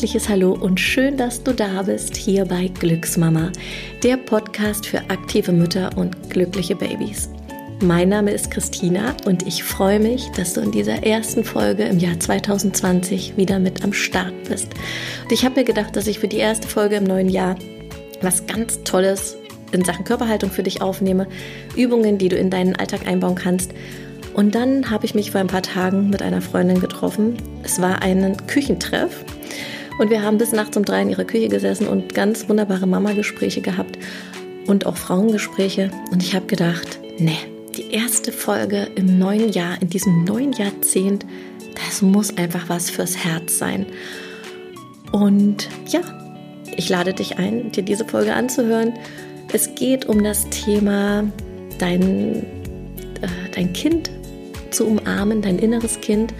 herzliches Hallo und schön, dass du da bist hier bei Glücksmama, der Podcast für aktive Mütter und glückliche Babys. Mein Name ist Christina und ich freue mich, dass du in dieser ersten Folge im Jahr 2020 wieder mit am Start bist. Und ich habe mir gedacht, dass ich für die erste Folge im neuen Jahr was ganz Tolles in Sachen Körperhaltung für dich aufnehme, Übungen, die du in deinen Alltag einbauen kannst und dann habe ich mich vor ein paar Tagen mit einer Freundin getroffen. Es war ein Küchentreff. Und wir haben bis nachts um drei in ihrer Küche gesessen und ganz wunderbare Mama-Gespräche gehabt und auch Frauengespräche. Und ich habe gedacht, nee, die erste Folge im neuen Jahr, in diesem neuen Jahrzehnt, das muss einfach was fürs Herz sein. Und ja, ich lade dich ein, dir diese Folge anzuhören. Es geht um das Thema dein, äh, dein Kind zu umarmen, dein inneres Kind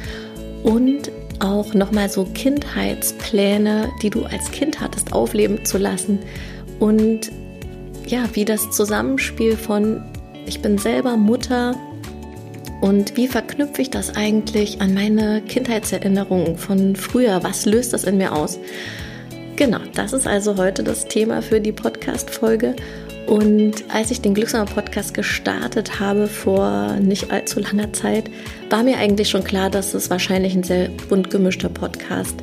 und auch nochmal so Kindheitspläne, die du als Kind hattest, aufleben zu lassen und ja, wie das Zusammenspiel von ich bin selber Mutter und wie verknüpfe ich das eigentlich an meine Kindheitserinnerungen von früher? Was löst das in mir aus? Genau, das ist also heute das Thema für die Podcast-Folge. Und als ich den Glückssamer Podcast gestartet habe vor nicht allzu langer Zeit, war mir eigentlich schon klar, dass es wahrscheinlich ein sehr bunt gemischter Podcast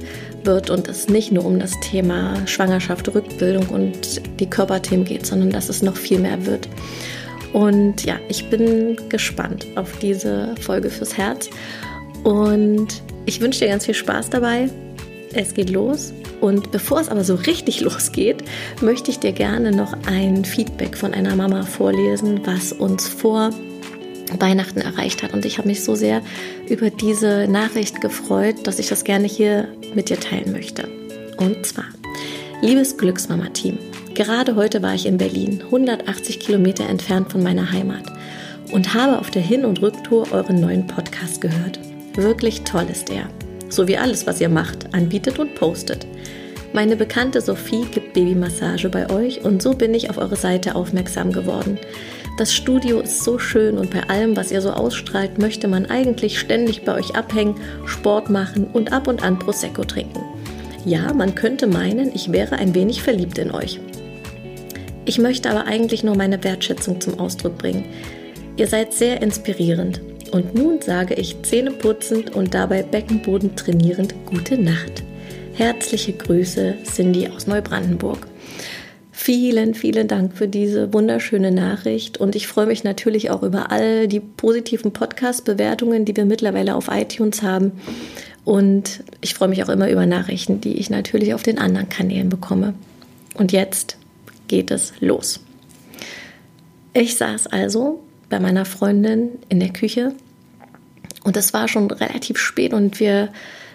wird und es nicht nur um das Thema Schwangerschaft, Rückbildung und die Körperthemen geht, sondern dass es noch viel mehr wird. Und ja, ich bin gespannt auf diese Folge fürs Herz und ich wünsche dir ganz viel Spaß dabei. Es geht los und bevor es aber so richtig losgeht, möchte ich dir gerne noch ein Feedback von einer Mama vorlesen, was uns vor Weihnachten erreicht hat. Und ich habe mich so sehr über diese Nachricht gefreut, dass ich das gerne hier mit dir teilen möchte. Und zwar, liebes Glücksmama-Team, gerade heute war ich in Berlin, 180 Kilometer entfernt von meiner Heimat, und habe auf der Hin- und Rücktour euren neuen Podcast gehört. Wirklich toll ist er. So wie alles, was ihr macht, anbietet und postet. Meine Bekannte Sophie gibt Babymassage bei euch und so bin ich auf eure Seite aufmerksam geworden. Das Studio ist so schön und bei allem, was ihr so ausstrahlt, möchte man eigentlich ständig bei euch abhängen, Sport machen und ab und an Prosecco trinken. Ja, man könnte meinen, ich wäre ein wenig verliebt in euch. Ich möchte aber eigentlich nur meine Wertschätzung zum Ausdruck bringen. Ihr seid sehr inspirierend. Und nun sage ich zähneputzend und dabei Beckenboden trainierend gute Nacht. Herzliche Grüße, Cindy aus Neubrandenburg. Vielen, vielen Dank für diese wunderschöne Nachricht und ich freue mich natürlich auch über all die positiven Podcast-Bewertungen, die wir mittlerweile auf iTunes haben. Und ich freue mich auch immer über Nachrichten, die ich natürlich auf den anderen Kanälen bekomme. Und jetzt geht es los. Ich saß also bei meiner Freundin in der Küche und es war schon relativ spät und wir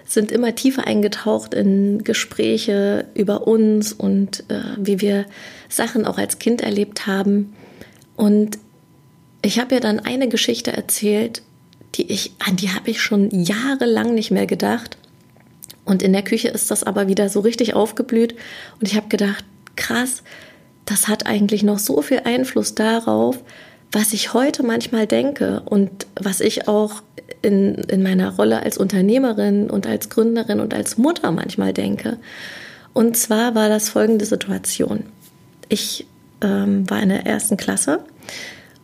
sind immer tiefer eingetaucht in Gespräche über uns und äh, wie wir Sachen auch als Kind erlebt haben. Und ich habe ihr dann eine Geschichte erzählt, die ich, an die habe ich schon jahrelang nicht mehr gedacht. Und in der Küche ist das aber wieder so richtig aufgeblüht. Und ich habe gedacht, krass, das hat eigentlich noch so viel Einfluss darauf, was ich heute manchmal denke und was ich auch in, in meiner Rolle als Unternehmerin und als Gründerin und als Mutter manchmal denke. Und zwar war das folgende Situation. Ich ähm, war in der ersten Klasse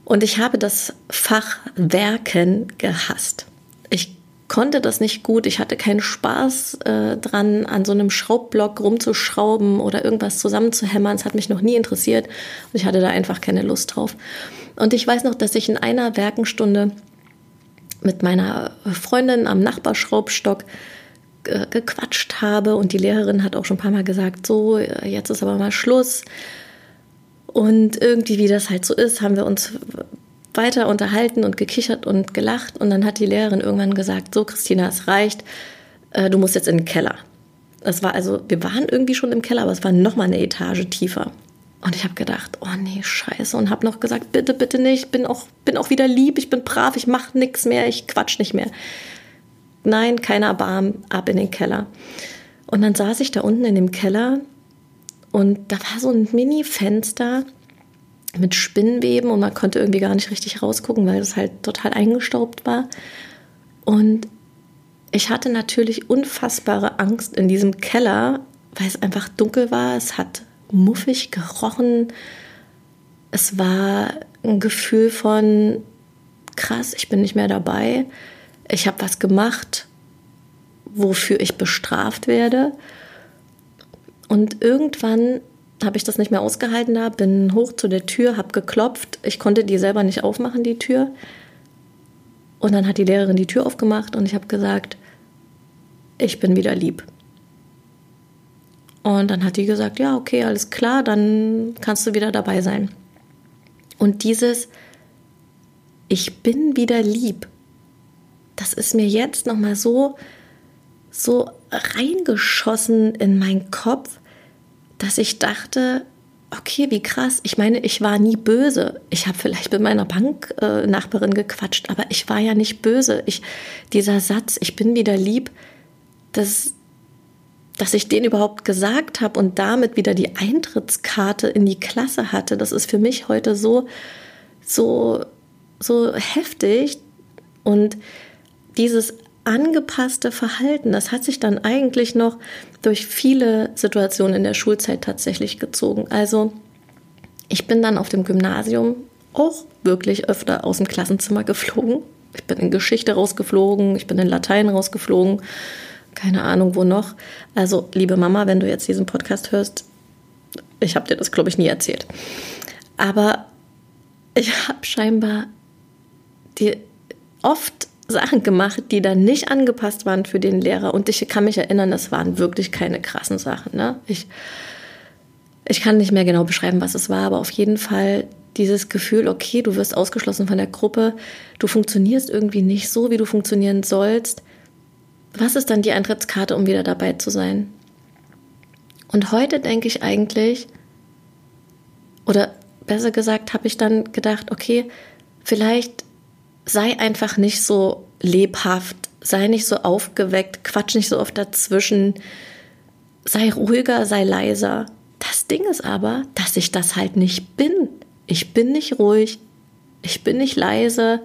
und ich habe das Fach Werken gehasst. Ich konnte das nicht gut. Ich hatte keinen Spaß äh, dran, an so einem Schraubblock rumzuschrauben oder irgendwas zusammenzuhämmern. Es hat mich noch nie interessiert und ich hatte da einfach keine Lust drauf. Und ich weiß noch, dass ich in einer Werkenstunde mit meiner Freundin am Nachbarschraubstock äh, gequatscht habe und die Lehrerin hat auch schon ein paar Mal gesagt, so, jetzt ist aber mal Schluss. Und irgendwie, wie das halt so ist, haben wir uns weiter unterhalten und gekichert und gelacht. Und dann hat die Lehrerin irgendwann gesagt, so Christina, es reicht, äh, du musst jetzt in den Keller. Es war also, wir waren irgendwie schon im Keller, aber es war noch mal eine Etage tiefer. Und ich habe gedacht, oh nee, scheiße. Und habe noch gesagt, bitte, bitte nicht. Bin auch, bin auch wieder lieb, ich bin brav, ich mache nichts mehr, ich quatsch nicht mehr. Nein, keiner Erbarm, ab in den Keller. Und dann saß ich da unten in dem Keller und da war so ein Mini-Fenster mit Spinnenweben und man konnte irgendwie gar nicht richtig rausgucken, weil es halt total eingestaubt war. Und ich hatte natürlich unfassbare Angst, in diesem Keller weil es einfach dunkel war. Es hat muffig gerochen. Es war ein Gefühl von krass, ich bin nicht mehr dabei. Ich habe was gemacht, wofür ich bestraft werde. Und irgendwann habe ich das nicht mehr ausgehalten da, bin hoch zu der Tür, habe geklopft. Ich konnte die selber nicht aufmachen, die Tür. Und dann hat die Lehrerin die Tür aufgemacht und ich habe gesagt, ich bin wieder lieb. Und dann hat die gesagt, ja, okay, alles klar, dann kannst du wieder dabei sein. Und dieses Ich bin wieder lieb, das ist mir jetzt nochmal so, so reingeschossen in meinen Kopf, dass ich dachte, okay, wie krass. Ich meine, ich war nie böse. Ich habe vielleicht mit meiner Banknachbarin äh, gequatscht, aber ich war ja nicht böse. Ich, dieser Satz, ich bin wieder lieb, das, dass ich den überhaupt gesagt habe und damit wieder die Eintrittskarte in die Klasse hatte, das ist für mich heute so, so, so heftig. Und dieses angepasste Verhalten, das hat sich dann eigentlich noch durch viele Situationen in der Schulzeit tatsächlich gezogen. Also ich bin dann auf dem Gymnasium auch wirklich öfter aus dem Klassenzimmer geflogen. Ich bin in Geschichte rausgeflogen, ich bin in Latein rausgeflogen, keine Ahnung wo noch. Also liebe Mama, wenn du jetzt diesen Podcast hörst, ich habe dir das, glaube ich, nie erzählt. Aber ich habe scheinbar die oft Sachen gemacht, die dann nicht angepasst waren für den Lehrer. Und ich kann mich erinnern, das waren wirklich keine krassen Sachen. Ne? Ich, ich kann nicht mehr genau beschreiben, was es war, aber auf jeden Fall dieses Gefühl, okay, du wirst ausgeschlossen von der Gruppe, du funktionierst irgendwie nicht so, wie du funktionieren sollst. Was ist dann die Eintrittskarte, um wieder dabei zu sein? Und heute denke ich eigentlich, oder besser gesagt, habe ich dann gedacht, okay, vielleicht sei einfach nicht so lebhaft, sei nicht so aufgeweckt, quatsch nicht so oft dazwischen, sei ruhiger, sei leiser. Das Ding ist aber, dass ich das halt nicht bin. Ich bin nicht ruhig, ich bin nicht leise.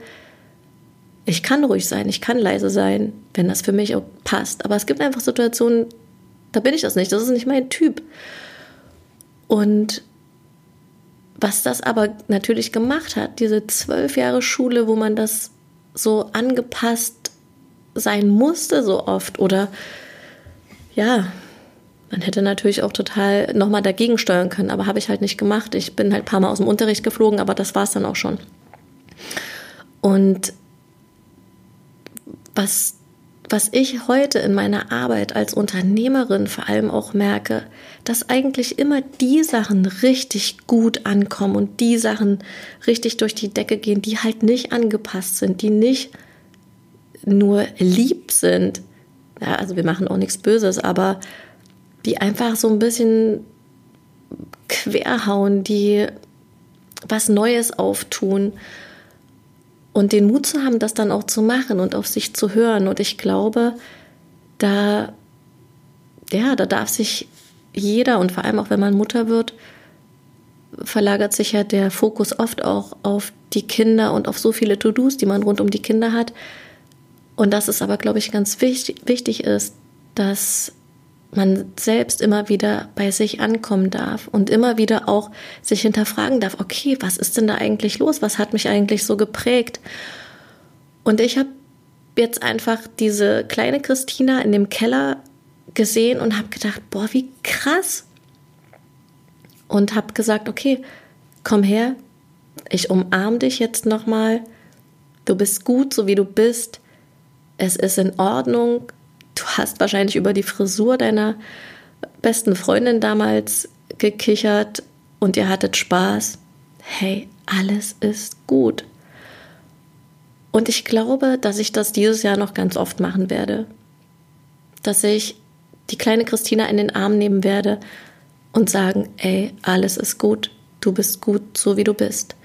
Ich kann ruhig sein, ich kann leise sein, wenn das für mich auch passt. Aber es gibt einfach Situationen, da bin ich das nicht. Das ist nicht mein Typ. Und was das aber natürlich gemacht hat, diese zwölf Jahre Schule, wo man das so angepasst sein musste so oft oder ja, man hätte natürlich auch total nochmal dagegen steuern können, aber habe ich halt nicht gemacht. Ich bin halt ein paar Mal aus dem Unterricht geflogen, aber das war es dann auch schon. Und was was ich heute in meiner Arbeit als Unternehmerin vor allem auch merke, dass eigentlich immer die Sachen richtig gut ankommen und die Sachen richtig durch die Decke gehen, die halt nicht angepasst sind, die nicht nur lieb sind. Ja, also wir machen auch nichts Böses, aber die einfach so ein bisschen querhauen, die was Neues auftun und den Mut zu haben, das dann auch zu machen und auf sich zu hören. Und ich glaube, da, ja, da darf sich jeder und vor allem auch wenn man Mutter wird, verlagert sich ja der Fokus oft auch auf die Kinder und auf so viele To-Dos, die man rund um die Kinder hat. Und dass es aber, glaube ich, ganz wichtig, wichtig ist, dass man selbst immer wieder bei sich ankommen darf und immer wieder auch sich hinterfragen darf, okay, was ist denn da eigentlich los? Was hat mich eigentlich so geprägt? Und ich habe jetzt einfach diese kleine Christina in dem Keller gesehen und habe gedacht, boah, wie krass. Und habe gesagt, okay, komm her, ich umarme dich jetzt nochmal. Du bist gut, so wie du bist. Es ist in Ordnung hast wahrscheinlich über die Frisur deiner besten Freundin damals gekichert und ihr hattet Spaß. Hey, alles ist gut. Und ich glaube, dass ich das dieses Jahr noch ganz oft machen werde. Dass ich die kleine Christina in den Arm nehmen werde und sagen, ey, alles ist gut, du bist gut, so wie du bist.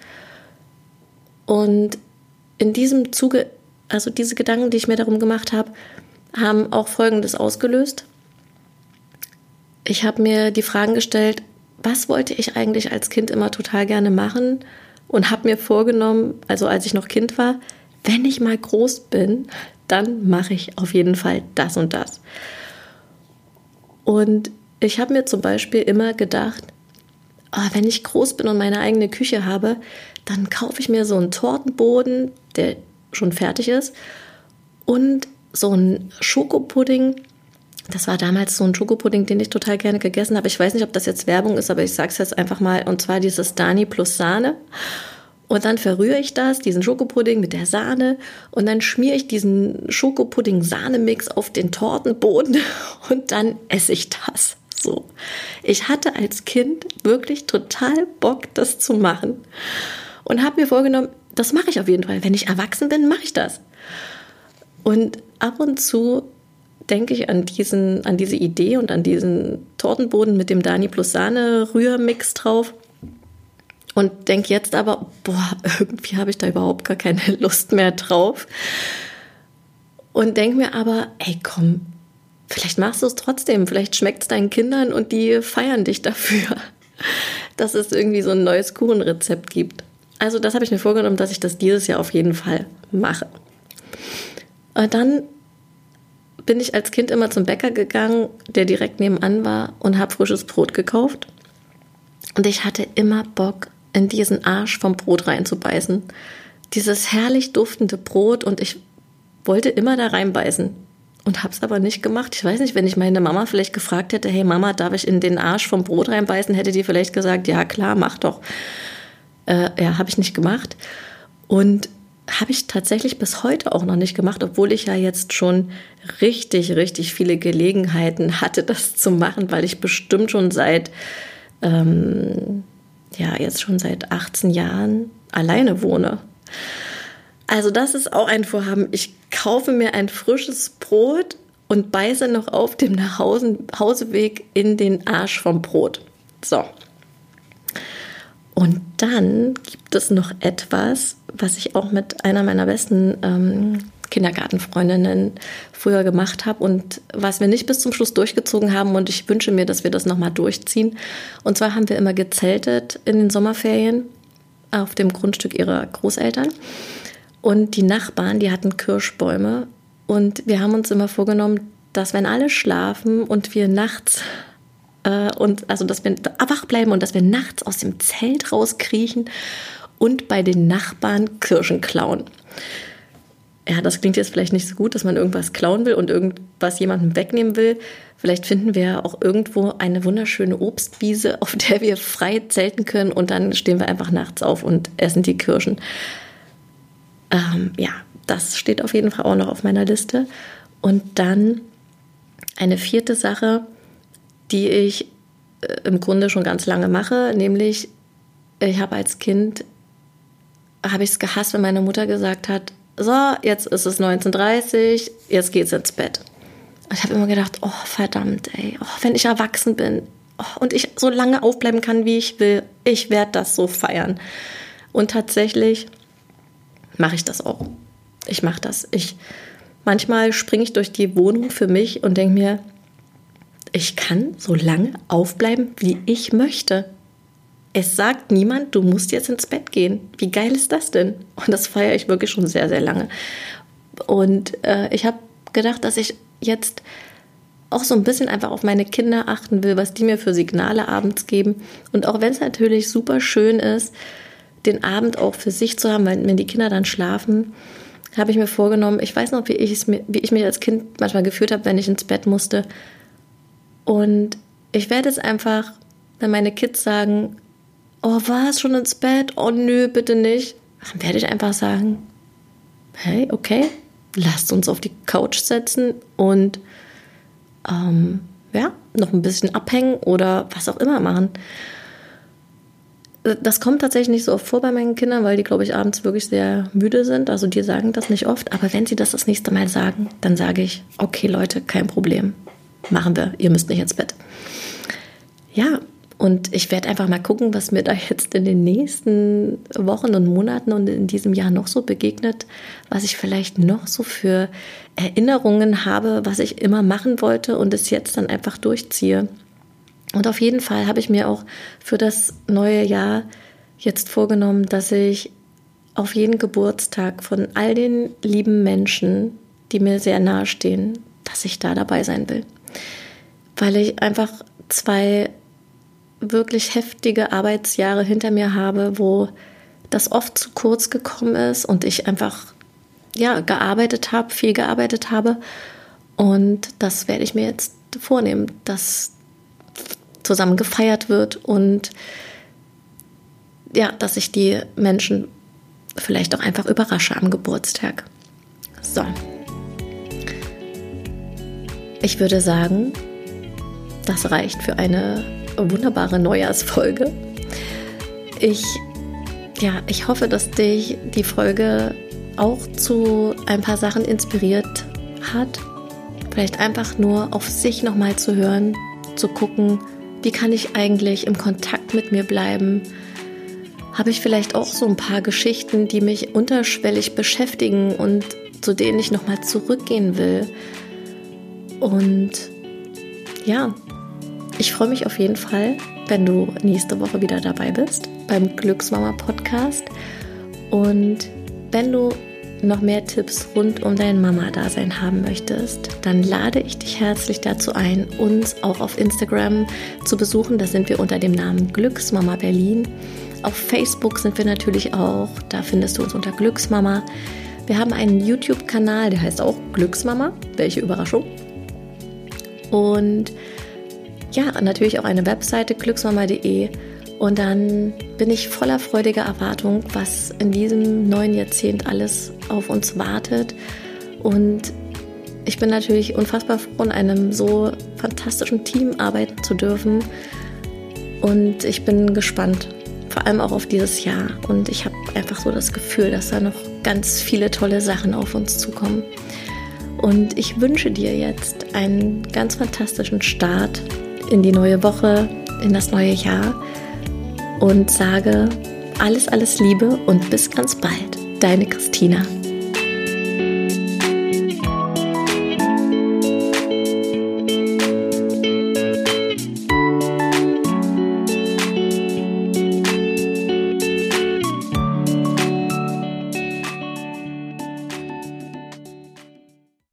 Und in diesem Zuge, also diese Gedanken, die ich mir darum gemacht habe, haben auch Folgendes ausgelöst. Ich habe mir die Fragen gestellt, was wollte ich eigentlich als Kind immer total gerne machen und habe mir vorgenommen, also als ich noch Kind war, wenn ich mal groß bin, dann mache ich auf jeden Fall das und das. Und ich habe mir zum Beispiel immer gedacht, oh, wenn ich groß bin und meine eigene Küche habe, dann kaufe ich mir so einen Tortenboden, der schon fertig ist, und so einen Schokopudding. Das war damals so ein Schokopudding, den ich total gerne gegessen habe. Ich weiß nicht, ob das jetzt Werbung ist, aber ich sage es jetzt einfach mal. Und zwar dieses Dani plus Sahne. Und dann verrühre ich das, diesen Schokopudding mit der Sahne und dann schmiere ich diesen Schokopudding-Sahne-Mix auf den Tortenboden und dann esse ich das. So. Ich hatte als Kind wirklich total Bock, das zu machen und habe mir vorgenommen, das mache ich auf jeden Fall. Wenn ich erwachsen bin, mache ich das. Und ab und zu denke ich an, diesen, an diese Idee und an diesen Tortenboden mit dem Dani plus Sahne Rührmix drauf und denke jetzt aber, boah, irgendwie habe ich da überhaupt gar keine Lust mehr drauf. Und denke mir aber, ey, komm, vielleicht machst du es trotzdem, vielleicht schmeckt es deinen Kindern und die feiern dich dafür, dass es irgendwie so ein neues Kuchenrezept gibt. Also das habe ich mir vorgenommen, dass ich das dieses Jahr auf jeden Fall mache. Und dann bin ich als Kind immer zum Bäcker gegangen, der direkt nebenan war und habe frisches Brot gekauft. Und ich hatte immer Bock in diesen Arsch vom Brot reinzubeißen. Dieses herrlich duftende Brot und ich wollte immer da reinbeißen und habe es aber nicht gemacht. Ich weiß nicht, wenn ich meine Mama vielleicht gefragt hätte, hey Mama, darf ich in den Arsch vom Brot reinbeißen, hätte die vielleicht gesagt, ja klar, mach doch. Äh, ja, habe ich nicht gemacht und habe ich tatsächlich bis heute auch noch nicht gemacht, obwohl ich ja jetzt schon richtig, richtig viele Gelegenheiten hatte, das zu machen, weil ich bestimmt schon seit ähm, ja jetzt schon seit 18 Jahren alleine wohne. Also das ist auch ein Vorhaben. Ich kaufe mir ein frisches Brot und beiße noch auf dem Nachhauseweg in den Arsch vom Brot. So. Und dann gibt es noch etwas, was ich auch mit einer meiner besten ähm, Kindergartenfreundinnen früher gemacht habe und was wir nicht bis zum Schluss durchgezogen haben. Und ich wünsche mir, dass wir das nochmal durchziehen. Und zwar haben wir immer gezeltet in den Sommerferien auf dem Grundstück ihrer Großeltern. Und die Nachbarn, die hatten Kirschbäume. Und wir haben uns immer vorgenommen, dass wenn alle schlafen und wir nachts äh, und also dass wir wach bleiben und dass wir nachts aus dem Zelt rauskriechen und bei den Nachbarn Kirschen klauen ja, das klingt jetzt vielleicht nicht so gut, dass man irgendwas klauen will und irgendwas jemandem wegnehmen will. Vielleicht finden wir auch irgendwo eine wunderschöne Obstwiese, auf der wir frei zelten können und dann stehen wir einfach nachts auf und essen die Kirschen. Ähm, ja, das steht auf jeden Fall auch noch auf meiner Liste. Und dann eine vierte Sache, die ich äh, im Grunde schon ganz lange mache, nämlich ich habe als Kind habe ich es gehasst, wenn meine Mutter gesagt hat, so, jetzt ist es 19.30 jetzt geht's ins Bett. ich habe immer gedacht, oh verdammt, ey, oh, wenn ich erwachsen bin oh, und ich so lange aufbleiben kann, wie ich will, ich werde das so feiern. Und tatsächlich mache ich das auch. Ich mache das. Ich manchmal springe ich durch die Wohnung für mich und denke mir, ich kann so lange aufbleiben, wie ich möchte. Es sagt niemand, du musst jetzt ins Bett gehen. Wie geil ist das denn? Und das feiere ich wirklich schon sehr, sehr lange. Und äh, ich habe gedacht, dass ich jetzt auch so ein bisschen einfach auf meine Kinder achten will, was die mir für Signale abends geben. Und auch wenn es natürlich super schön ist, den Abend auch für sich zu haben, weil wenn die Kinder dann schlafen, habe ich mir vorgenommen, ich weiß noch, wie ich, wie ich mich als Kind manchmal gefühlt habe, wenn ich ins Bett musste. Und ich werde es einfach, wenn meine Kids sagen, oh, was, schon ins Bett? Oh, nö, bitte nicht. Dann werde ich einfach sagen, hey, okay, lasst uns auf die Couch setzen und ähm, ja, noch ein bisschen abhängen oder was auch immer machen. Das kommt tatsächlich nicht so oft vor bei meinen Kindern, weil die, glaube ich, abends wirklich sehr müde sind. Also die sagen das nicht oft. Aber wenn sie das das nächste Mal sagen, dann sage ich, okay Leute, kein Problem. Machen wir. Ihr müsst nicht ins Bett. Ja, und ich werde einfach mal gucken, was mir da jetzt in den nächsten Wochen und Monaten und in diesem Jahr noch so begegnet, was ich vielleicht noch so für Erinnerungen habe, was ich immer machen wollte und es jetzt dann einfach durchziehe. Und auf jeden Fall habe ich mir auch für das neue Jahr jetzt vorgenommen, dass ich auf jeden Geburtstag von all den lieben Menschen, die mir sehr nahe stehen, dass ich da dabei sein will. Weil ich einfach zwei wirklich heftige Arbeitsjahre hinter mir habe, wo das oft zu kurz gekommen ist und ich einfach ja gearbeitet habe, viel gearbeitet habe und das werde ich mir jetzt vornehmen, dass zusammen gefeiert wird und ja, dass ich die Menschen vielleicht auch einfach überrasche am Geburtstag. So. Ich würde sagen, das reicht für eine wunderbare Neujahrsfolge. Ich, ja, ich hoffe, dass dich die Folge auch zu ein paar Sachen inspiriert hat. Vielleicht einfach nur auf sich nochmal zu hören, zu gucken, wie kann ich eigentlich im Kontakt mit mir bleiben? Habe ich vielleicht auch so ein paar Geschichten, die mich unterschwellig beschäftigen und zu denen ich nochmal zurückgehen will? Und ja, ich freue mich auf jeden Fall, wenn du nächste Woche wieder dabei bist beim Glücksmama Podcast. Und wenn du noch mehr Tipps rund um dein Mama-Dasein haben möchtest, dann lade ich dich herzlich dazu ein, uns auch auf Instagram zu besuchen. Da sind wir unter dem Namen Glücksmama Berlin. Auf Facebook sind wir natürlich auch. Da findest du uns unter Glücksmama. Wir haben einen YouTube-Kanal, der heißt auch Glücksmama. Welche Überraschung. Und ja, natürlich auch eine Webseite glücksmama.de. Und dann bin ich voller freudiger Erwartung, was in diesem neuen Jahrzehnt alles auf uns wartet. Und ich bin natürlich unfassbar froh, in einem so fantastischen Team arbeiten zu dürfen. Und ich bin gespannt, vor allem auch auf dieses Jahr. Und ich habe einfach so das Gefühl, dass da noch ganz viele tolle Sachen auf uns zukommen. Und ich wünsche dir jetzt einen ganz fantastischen Start in die neue Woche, in das neue Jahr und sage alles, alles Liebe und bis ganz bald. Deine Christina.